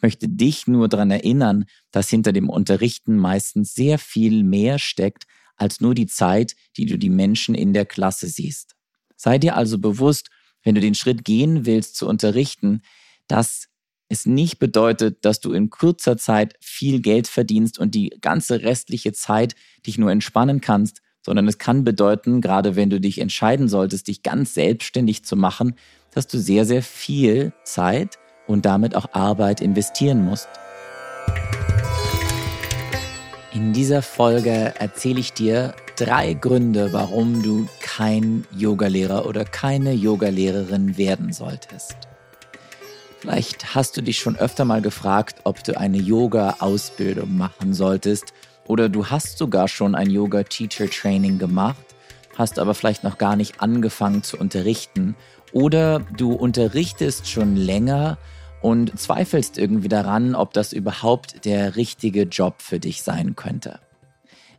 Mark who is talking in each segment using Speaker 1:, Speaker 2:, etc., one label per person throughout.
Speaker 1: Ich möchte dich nur daran erinnern, dass hinter dem Unterrichten meistens sehr viel mehr steckt als nur die Zeit, die du die Menschen in der Klasse siehst. Sei dir also bewusst, wenn du den Schritt gehen willst zu unterrichten, dass es nicht bedeutet, dass du in kurzer Zeit viel Geld verdienst und die ganze restliche Zeit dich nur entspannen kannst, sondern es kann bedeuten, gerade wenn du dich entscheiden solltest, dich ganz selbstständig zu machen, dass du sehr, sehr viel Zeit und damit auch Arbeit investieren musst. In dieser Folge erzähle ich dir drei Gründe, warum du kein Yogalehrer oder keine Yogalehrerin werden solltest. Vielleicht hast du dich schon öfter mal gefragt, ob du eine Yoga-Ausbildung machen solltest oder du hast sogar schon ein Yoga-Teacher-Training gemacht, hast aber vielleicht noch gar nicht angefangen zu unterrichten oder du unterrichtest schon länger und zweifelst irgendwie daran, ob das überhaupt der richtige Job für dich sein könnte.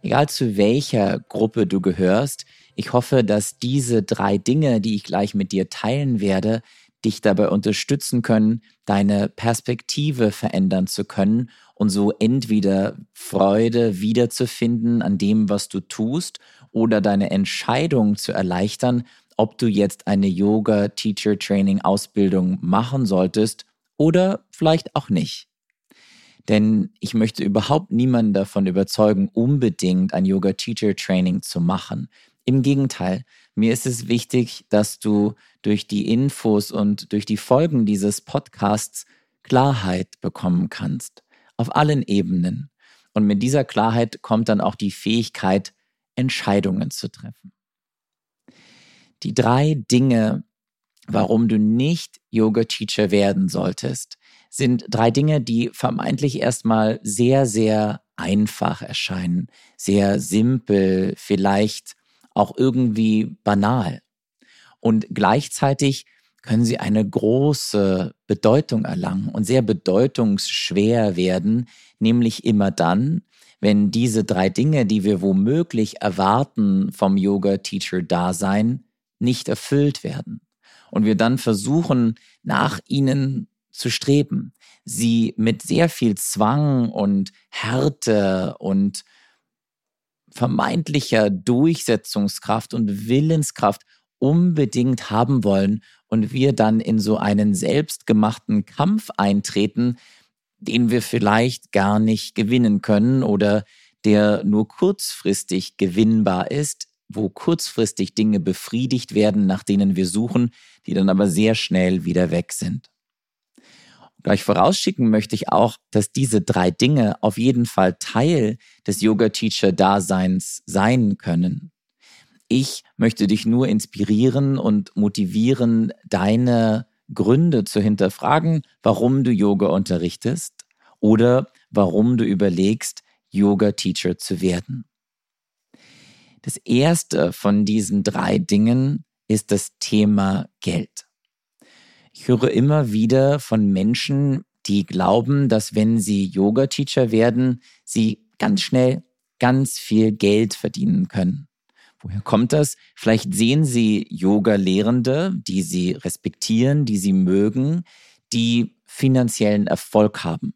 Speaker 1: Egal zu welcher Gruppe du gehörst, ich hoffe, dass diese drei Dinge, die ich gleich mit dir teilen werde, dich dabei unterstützen können, deine Perspektive verändern zu können und so entweder Freude wiederzufinden an dem, was du tust, oder deine Entscheidung zu erleichtern, ob du jetzt eine Yoga Teacher Training Ausbildung machen solltest oder vielleicht auch nicht. Denn ich möchte überhaupt niemanden davon überzeugen, unbedingt ein Yoga Teacher Training zu machen. Im Gegenteil, mir ist es wichtig, dass du durch die Infos und durch die Folgen dieses Podcasts Klarheit bekommen kannst. Auf allen Ebenen. Und mit dieser Klarheit kommt dann auch die Fähigkeit, Entscheidungen zu treffen. Die drei Dinge, warum du nicht Yoga-Teacher werden solltest, sind drei Dinge, die vermeintlich erstmal sehr, sehr einfach erscheinen, sehr simpel, vielleicht auch irgendwie banal. Und gleichzeitig können sie eine große Bedeutung erlangen und sehr bedeutungsschwer werden, nämlich immer dann, wenn diese drei Dinge, die wir womöglich erwarten vom Yoga-Teacher-Dasein, nicht erfüllt werden und wir dann versuchen, nach ihnen zu streben, sie mit sehr viel Zwang und Härte und vermeintlicher Durchsetzungskraft und Willenskraft unbedingt haben wollen und wir dann in so einen selbstgemachten Kampf eintreten, den wir vielleicht gar nicht gewinnen können oder der nur kurzfristig gewinnbar ist, wo kurzfristig Dinge befriedigt werden, nach denen wir suchen, die dann aber sehr schnell wieder weg sind. Gleich vorausschicken möchte ich auch, dass diese drei Dinge auf jeden Fall Teil des Yoga-Teacher-Daseins sein können. Ich möchte dich nur inspirieren und motivieren, deine Gründe zu hinterfragen, warum du Yoga unterrichtest oder warum du überlegst, Yoga-Teacher zu werden. Das erste von diesen drei Dingen ist das Thema Geld. Ich höre immer wieder von Menschen, die glauben, dass wenn sie Yoga-Teacher werden, sie ganz schnell ganz viel Geld verdienen können. Woher kommt das? Vielleicht sehen sie Yoga-Lehrende, die sie respektieren, die sie mögen, die finanziellen Erfolg haben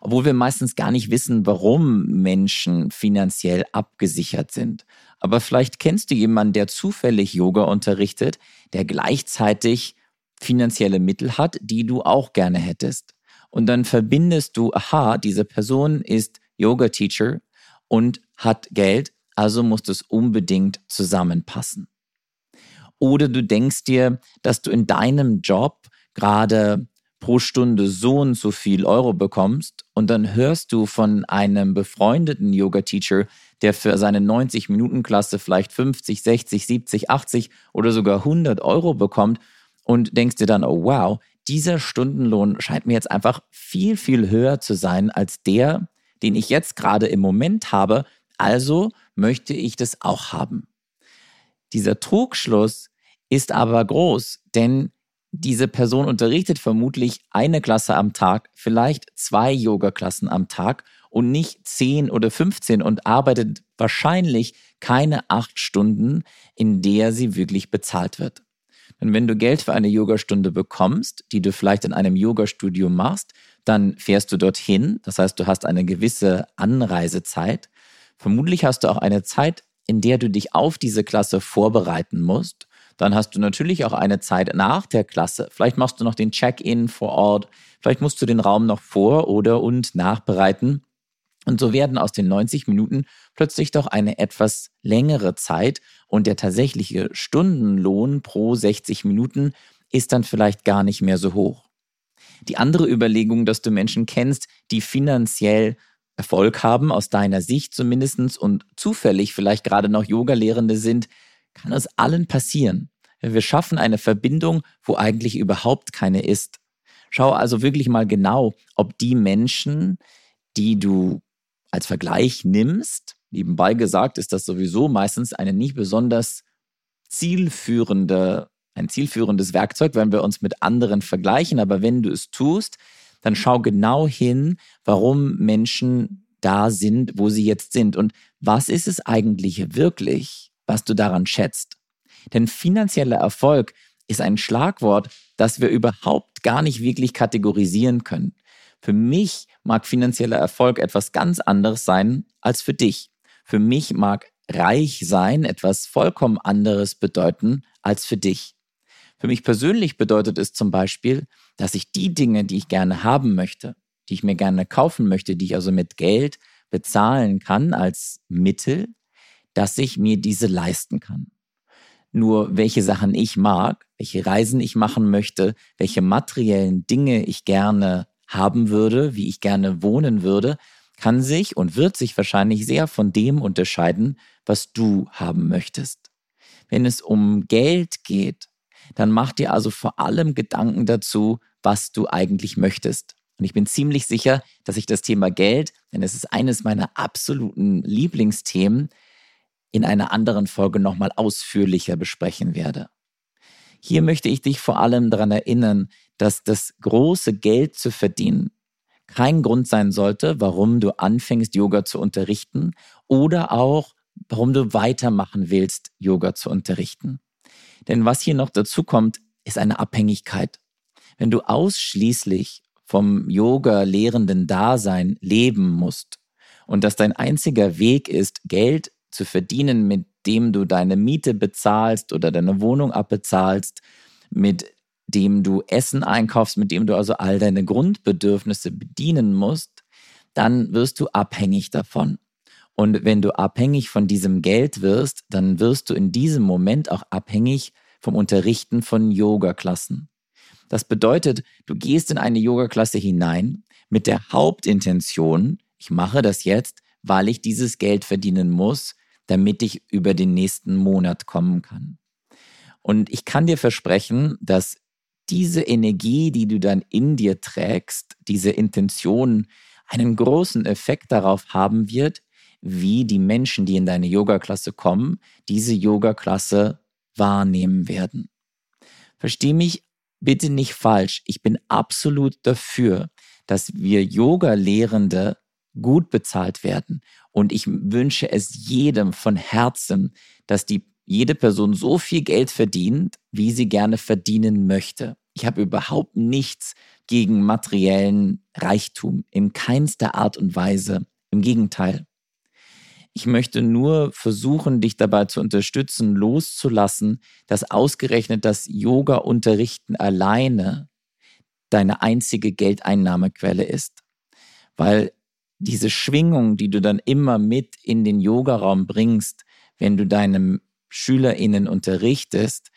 Speaker 1: obwohl wir meistens gar nicht wissen, warum Menschen finanziell abgesichert sind. Aber vielleicht kennst du jemanden, der zufällig Yoga unterrichtet, der gleichzeitig finanzielle Mittel hat, die du auch gerne hättest. Und dann verbindest du, aha, diese Person ist Yoga-Teacher und hat Geld, also muss es unbedingt zusammenpassen. Oder du denkst dir, dass du in deinem Job gerade pro Stunde so und so viel Euro bekommst und dann hörst du von einem befreundeten Yoga-Teacher, der für seine 90-Minuten-Klasse vielleicht 50, 60, 70, 80 oder sogar 100 Euro bekommt und denkst dir dann, oh wow, dieser Stundenlohn scheint mir jetzt einfach viel, viel höher zu sein als der, den ich jetzt gerade im Moment habe, also möchte ich das auch haben. Dieser Trugschluss ist aber groß, denn diese Person unterrichtet vermutlich eine Klasse am Tag, vielleicht zwei Yoga-Klassen am Tag und nicht zehn oder 15 und arbeitet wahrscheinlich keine acht Stunden, in der sie wirklich bezahlt wird. Denn wenn du Geld für eine Yogastunde bekommst, die du vielleicht in einem Yogastudio machst, dann fährst du dorthin. Das heißt, du hast eine gewisse Anreisezeit. Vermutlich hast du auch eine Zeit, in der du dich auf diese Klasse vorbereiten musst. Dann hast du natürlich auch eine Zeit nach der Klasse. Vielleicht machst du noch den Check-in vor Ort. Vielleicht musst du den Raum noch vor oder und nachbereiten. Und so werden aus den 90 Minuten plötzlich doch eine etwas längere Zeit und der tatsächliche Stundenlohn pro 60 Minuten ist dann vielleicht gar nicht mehr so hoch. Die andere Überlegung, dass du Menschen kennst, die finanziell Erfolg haben, aus deiner Sicht zumindest, und zufällig vielleicht gerade noch Yoga-Lehrende sind, kann es allen passieren. Wir schaffen eine Verbindung, wo eigentlich überhaupt keine ist. Schau also wirklich mal genau, ob die Menschen, die du als Vergleich nimmst, nebenbei gesagt ist das sowieso meistens eine nicht besonders zielführende, ein zielführendes Werkzeug, wenn wir uns mit anderen vergleichen. Aber wenn du es tust, dann schau genau hin, warum Menschen da sind, wo sie jetzt sind. Und was ist es eigentlich wirklich, was du daran schätzt? Denn finanzieller Erfolg ist ein Schlagwort, das wir überhaupt gar nicht wirklich kategorisieren können. Für mich mag finanzieller Erfolg etwas ganz anderes sein als für dich. Für mich mag reich sein etwas vollkommen anderes bedeuten als für dich. Für mich persönlich bedeutet es zum Beispiel, dass ich die Dinge, die ich gerne haben möchte, die ich mir gerne kaufen möchte, die ich also mit Geld bezahlen kann als Mittel, dass ich mir diese leisten kann. Nur welche Sachen ich mag, welche Reisen ich machen möchte, welche materiellen Dinge ich gerne haben würde, wie ich gerne wohnen würde, kann sich und wird sich wahrscheinlich sehr von dem unterscheiden, was du haben möchtest. Wenn es um Geld geht, dann mach dir also vor allem Gedanken dazu, was du eigentlich möchtest. Und ich bin ziemlich sicher, dass ich das Thema Geld, denn es ist eines meiner absoluten Lieblingsthemen, in einer anderen Folge nochmal ausführlicher besprechen werde. Hier möchte ich dich vor allem daran erinnern, dass das große Geld zu verdienen kein Grund sein sollte, warum du anfängst, Yoga zu unterrichten oder auch, warum du weitermachen willst, Yoga zu unterrichten. Denn was hier noch dazu kommt, ist eine Abhängigkeit. Wenn du ausschließlich vom Yoga-lehrenden Dasein leben musst und dass dein einziger Weg ist, Geld zu verdienen, mit dem du deine Miete bezahlst oder deine Wohnung abbezahlst, mit dem du Essen einkaufst, mit dem du also all deine Grundbedürfnisse bedienen musst, dann wirst du abhängig davon. Und wenn du abhängig von diesem Geld wirst, dann wirst du in diesem Moment auch abhängig vom Unterrichten von Yoga-Klassen. Das bedeutet, du gehst in eine Yoga-Klasse hinein mit der Hauptintention, ich mache das jetzt, weil ich dieses Geld verdienen muss, damit ich über den nächsten Monat kommen kann. Und ich kann dir versprechen, dass diese Energie, die du dann in dir trägst, diese Intention, einen großen Effekt darauf haben wird, wie die Menschen, die in deine Yoga-Klasse kommen, diese Yoga-Klasse wahrnehmen werden. Versteh mich bitte nicht falsch. Ich bin absolut dafür, dass wir Yoga-Lehrende gut bezahlt werden. Und ich wünsche es jedem von Herzen, dass die jede Person so viel Geld verdient, wie sie gerne verdienen möchte. Ich habe überhaupt nichts gegen materiellen Reichtum, in keinster Art und Weise. Im Gegenteil. Ich möchte nur versuchen, dich dabei zu unterstützen, loszulassen, dass ausgerechnet das Yoga-Unterrichten alleine deine einzige Geldeinnahmequelle ist. Weil diese Schwingung, die du dann immer mit in den Yogaraum bringst, wenn du deinem SchülerInnen unterrichtest,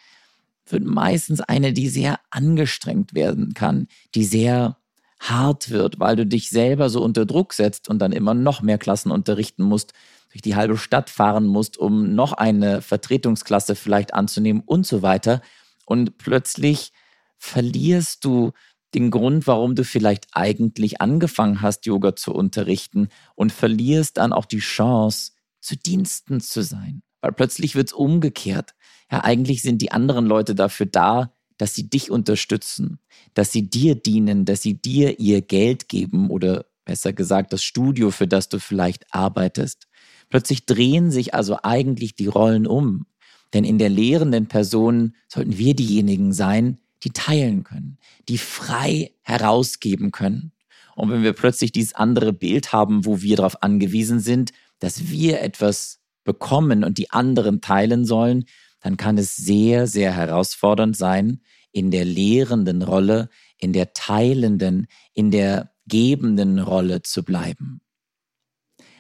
Speaker 1: wird meistens eine, die sehr angestrengt werden kann, die sehr hart wird, weil du dich selber so unter Druck setzt und dann immer noch mehr Klassen unterrichten musst, durch die halbe Stadt fahren musst, um noch eine Vertretungsklasse vielleicht anzunehmen und so weiter. Und plötzlich verlierst du den Grund, warum du vielleicht eigentlich angefangen hast, Yoga zu unterrichten und verlierst dann auch die Chance, zu Diensten zu sein. Weil plötzlich wird es umgekehrt. Ja, eigentlich sind die anderen Leute dafür da, dass sie dich unterstützen, dass sie dir dienen, dass sie dir ihr Geld geben oder besser gesagt das Studio, für das du vielleicht arbeitest. Plötzlich drehen sich also eigentlich die Rollen um. Denn in der lehrenden Person sollten wir diejenigen sein, die teilen können, die frei herausgeben können. Und wenn wir plötzlich dieses andere Bild haben, wo wir darauf angewiesen sind, dass wir etwas bekommen und die anderen teilen sollen, dann kann es sehr, sehr herausfordernd sein, in der lehrenden Rolle, in der teilenden, in der gebenden Rolle zu bleiben.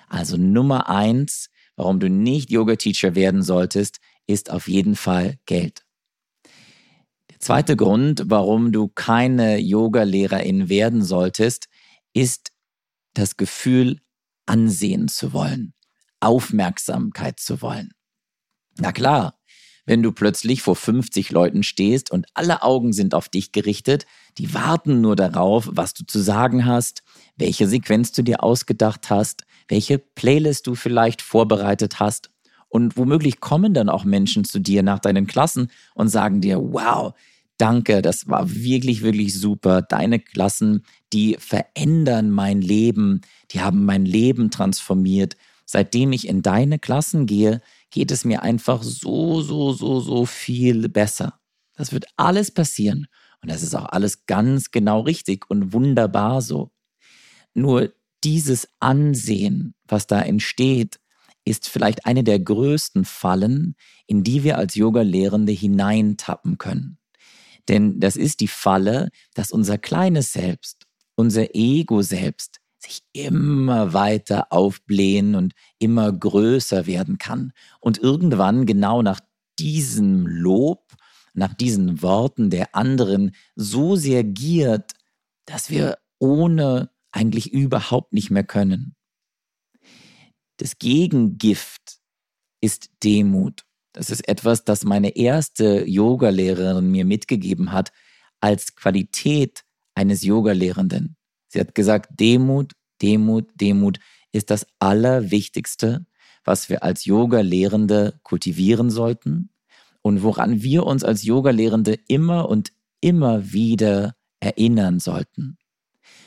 Speaker 1: Also Nummer eins, warum du nicht Yoga-Teacher werden solltest, ist auf jeden Fall Geld. Zweite Grund, warum du keine Yoga-Lehrerin werden solltest, ist das Gefühl, ansehen zu wollen, Aufmerksamkeit zu wollen. Na klar, wenn du plötzlich vor 50 Leuten stehst und alle Augen sind auf dich gerichtet, die warten nur darauf, was du zu sagen hast, welche Sequenz du dir ausgedacht hast, welche Playlist du vielleicht vorbereitet hast. Und womöglich kommen dann auch Menschen zu dir nach deinen Klassen und sagen dir, wow, danke, das war wirklich, wirklich super. Deine Klassen, die verändern mein Leben, die haben mein Leben transformiert. Seitdem ich in deine Klassen gehe, geht es mir einfach so, so, so, so viel besser. Das wird alles passieren und das ist auch alles ganz genau richtig und wunderbar so. Nur dieses Ansehen, was da entsteht, ist vielleicht eine der größten Fallen, in die wir als Yoga-Lehrende hineintappen können. Denn das ist die Falle, dass unser kleines Selbst, unser Ego selbst sich immer weiter aufblähen und immer größer werden kann. Und irgendwann genau nach diesem Lob, nach diesen Worten der anderen so sehr giert, dass wir ohne eigentlich überhaupt nicht mehr können. Das Gegengift ist Demut. Das ist etwas, das meine erste Yogalehrerin mir mitgegeben hat als Qualität eines Yogalehrenden. Sie hat gesagt, Demut, Demut, Demut ist das Allerwichtigste, was wir als Yoga-Lehrende kultivieren sollten und woran wir uns als Yoga-Lehrende immer und immer wieder erinnern sollten.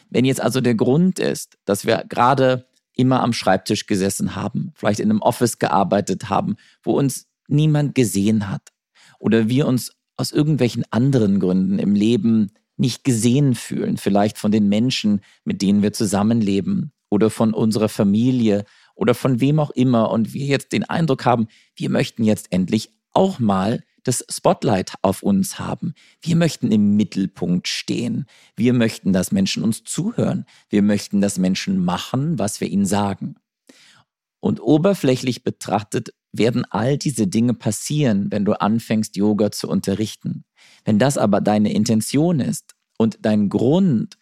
Speaker 1: Wenn jetzt also der Grund ist, dass wir gerade immer am Schreibtisch gesessen haben, vielleicht in einem Office gearbeitet haben, wo uns niemand gesehen hat oder wir uns aus irgendwelchen anderen Gründen im Leben nicht gesehen fühlen, vielleicht von den Menschen, mit denen wir zusammenleben oder von unserer Familie oder von wem auch immer und wir jetzt den Eindruck haben, wir möchten jetzt endlich auch mal das Spotlight auf uns haben. Wir möchten im Mittelpunkt stehen. Wir möchten, dass Menschen uns zuhören. Wir möchten, dass Menschen machen, was wir ihnen sagen. Und oberflächlich betrachtet werden all diese Dinge passieren, wenn du anfängst, Yoga zu unterrichten. Wenn das aber deine Intention ist und dein Grund,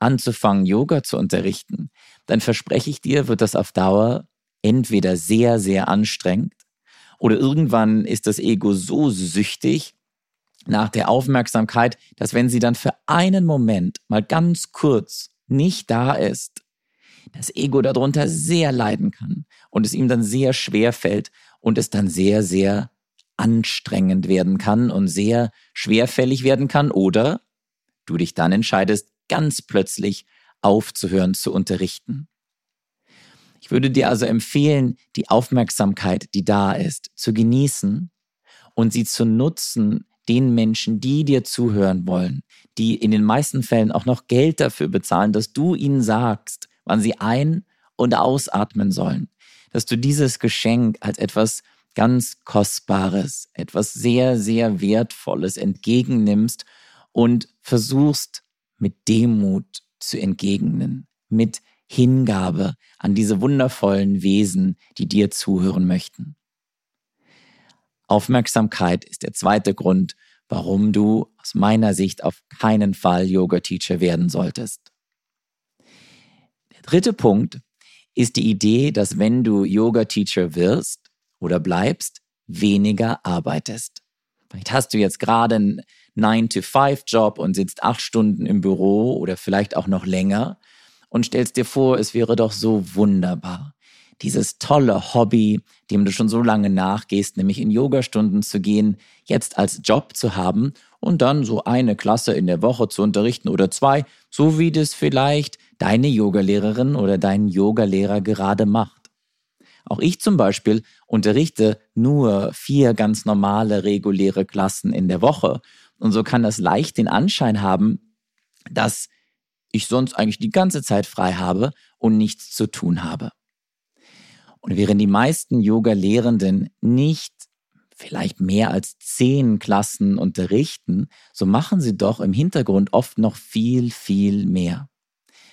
Speaker 1: anzufangen, Yoga zu unterrichten, dann verspreche ich dir, wird das auf Dauer entweder sehr, sehr anstrengend oder irgendwann ist das Ego so süchtig nach der Aufmerksamkeit, dass wenn sie dann für einen Moment mal ganz kurz nicht da ist, das Ego darunter sehr leiden kann und es ihm dann sehr schwer fällt und es dann sehr, sehr anstrengend werden kann und sehr schwerfällig werden kann oder du dich dann entscheidest, ganz plötzlich aufzuhören zu unterrichten. Ich würde dir also empfehlen, die Aufmerksamkeit, die da ist, zu genießen und sie zu nutzen, den Menschen, die dir zuhören wollen, die in den meisten Fällen auch noch Geld dafür bezahlen, dass du ihnen sagst, wann sie ein- und ausatmen sollen, dass du dieses Geschenk als etwas ganz Kostbares, etwas sehr, sehr Wertvolles entgegennimmst und versuchst mit Demut zu entgegnen, mit Hingabe an diese wundervollen Wesen, die dir zuhören möchten. Aufmerksamkeit ist der zweite Grund, warum du aus meiner Sicht auf keinen Fall Yoga-Teacher werden solltest. Dritte Punkt ist die Idee, dass wenn du Yoga-Teacher wirst oder bleibst, weniger arbeitest. Vielleicht hast du jetzt gerade einen 9-to-5-Job und sitzt acht Stunden im Büro oder vielleicht auch noch länger und stellst dir vor, es wäre doch so wunderbar, dieses tolle Hobby, dem du schon so lange nachgehst, nämlich in Yogastunden zu gehen, jetzt als Job zu haben und dann so eine Klasse in der Woche zu unterrichten oder zwei, so wie das vielleicht deine Yogalehrerin oder dein Yogalehrer gerade macht. Auch ich zum Beispiel unterrichte nur vier ganz normale, reguläre Klassen in der Woche. Und so kann das leicht den Anschein haben, dass ich sonst eigentlich die ganze Zeit frei habe und nichts zu tun habe. Und während die meisten Yoga-Lehrenden nicht vielleicht mehr als zehn Klassen unterrichten, so machen sie doch im Hintergrund oft noch viel, viel mehr.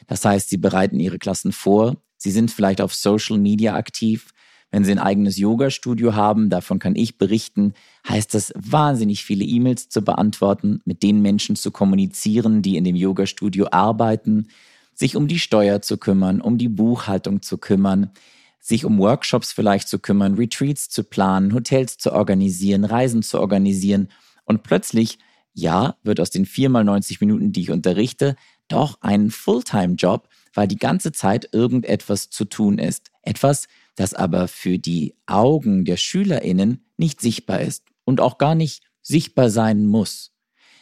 Speaker 1: Das heißt, sie bereiten ihre Klassen vor, sie sind vielleicht auf Social Media aktiv, wenn Sie ein eigenes Yoga-Studio haben, davon kann ich berichten, heißt das wahnsinnig viele E-Mails zu beantworten, mit den Menschen zu kommunizieren, die in dem Yoga-Studio arbeiten, sich um die Steuer zu kümmern, um die Buchhaltung zu kümmern, sich um Workshops vielleicht zu kümmern, Retreats zu planen, Hotels zu organisieren, Reisen zu organisieren. Und plötzlich, ja, wird aus den viermal 90 Minuten, die ich unterrichte, doch ein Fulltime-Job, weil die ganze Zeit irgendetwas zu tun ist. Etwas, das aber für die Augen der Schülerinnen nicht sichtbar ist und auch gar nicht sichtbar sein muss.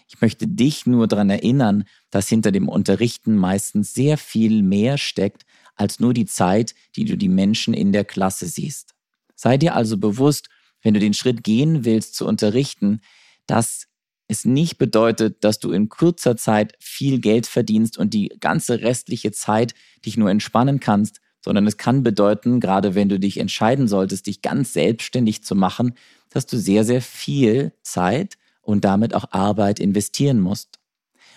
Speaker 1: Ich möchte dich nur daran erinnern, dass hinter dem Unterrichten meistens sehr viel mehr steckt als nur die Zeit, die du die Menschen in der Klasse siehst. Sei dir also bewusst, wenn du den Schritt gehen willst zu unterrichten, dass es nicht bedeutet, dass du in kurzer Zeit viel Geld verdienst und die ganze restliche Zeit dich nur entspannen kannst, sondern es kann bedeuten, gerade wenn du dich entscheiden solltest, dich ganz selbstständig zu machen, dass du sehr, sehr viel Zeit und damit auch Arbeit investieren musst.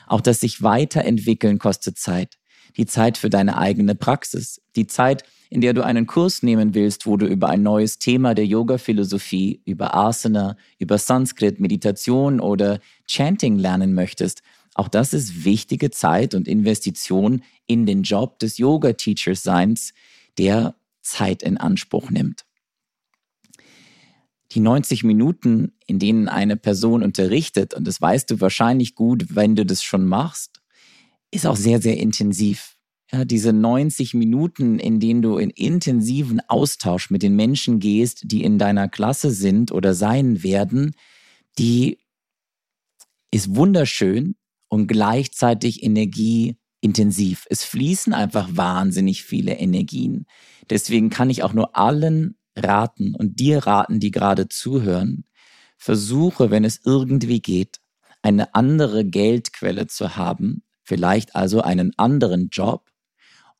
Speaker 1: Auch das sich weiterentwickeln kostet Zeit. Die Zeit für deine eigene Praxis. Die Zeit, in der du einen Kurs nehmen willst, wo du über ein neues Thema der Yoga-Philosophie, über Asana, über Sanskrit, Meditation oder Chanting lernen möchtest. Auch das ist wichtige Zeit und Investition in den Job des Yoga-Teachers-Seins, der Zeit in Anspruch nimmt. Die 90 Minuten, in denen eine Person unterrichtet, und das weißt du wahrscheinlich gut, wenn du das schon machst, ist auch sehr, sehr intensiv. Ja, diese 90 Minuten, in denen du in intensiven Austausch mit den Menschen gehst, die in deiner Klasse sind oder sein werden, die ist wunderschön, und gleichzeitig energieintensiv. Es fließen einfach wahnsinnig viele Energien. Deswegen kann ich auch nur allen raten und dir raten, die gerade zuhören, versuche, wenn es irgendwie geht, eine andere Geldquelle zu haben, vielleicht also einen anderen Job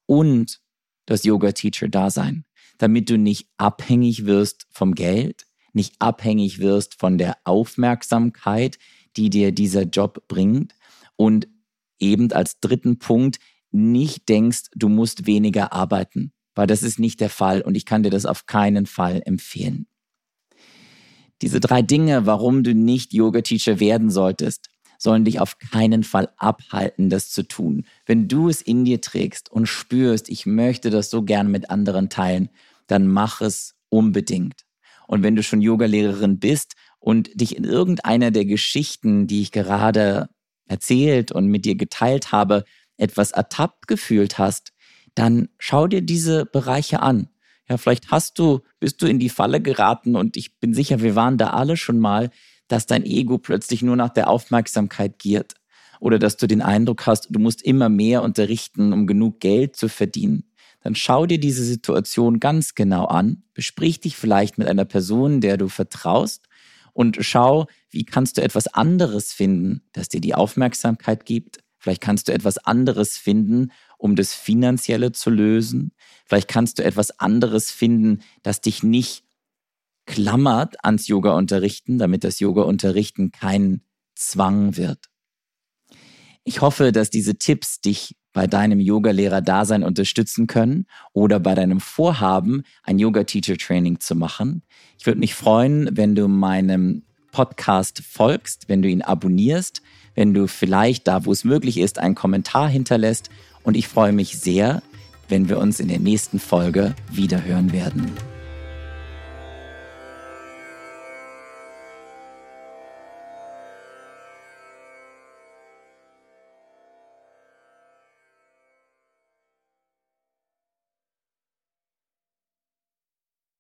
Speaker 1: und das Yoga-Teacher-Dasein, damit du nicht abhängig wirst vom Geld, nicht abhängig wirst von der Aufmerksamkeit, die dir dieser Job bringt, und eben als dritten Punkt nicht denkst, du musst weniger arbeiten, weil das ist nicht der Fall und ich kann dir das auf keinen Fall empfehlen. Diese drei Dinge, warum du nicht Yoga-Teacher werden solltest, sollen dich auf keinen Fall abhalten, das zu tun. Wenn du es in dir trägst und spürst, ich möchte das so gern mit anderen teilen, dann mach es unbedingt. Und wenn du schon Yogalehrerin bist und dich in irgendeiner der Geschichten, die ich gerade erzählt und mit dir geteilt habe, etwas ertappt gefühlt hast, dann schau dir diese Bereiche an. Ja, vielleicht hast du, bist du in die Falle geraten und ich bin sicher, wir waren da alle schon mal, dass dein Ego plötzlich nur nach der Aufmerksamkeit giert oder dass du den Eindruck hast, du musst immer mehr unterrichten, um genug Geld zu verdienen. Dann schau dir diese Situation ganz genau an, besprich dich vielleicht mit einer Person, der du vertraust und schau, wie kannst du etwas anderes finden, das dir die Aufmerksamkeit gibt. Vielleicht kannst du etwas anderes finden, um das Finanzielle zu lösen. Vielleicht kannst du etwas anderes finden, das dich nicht klammert ans Yoga-Unterrichten, damit das Yoga-Unterrichten kein Zwang wird. Ich hoffe, dass diese Tipps dich bei deinem Yoga-Lehrer-Dasein unterstützen können oder bei deinem Vorhaben, ein Yoga-Teacher-Training zu machen. Ich würde mich freuen, wenn du meinem Podcast folgst, wenn du ihn abonnierst, wenn du vielleicht da, wo es möglich ist, einen Kommentar hinterlässt. Und ich freue mich sehr, wenn wir uns in der nächsten Folge wiederhören werden.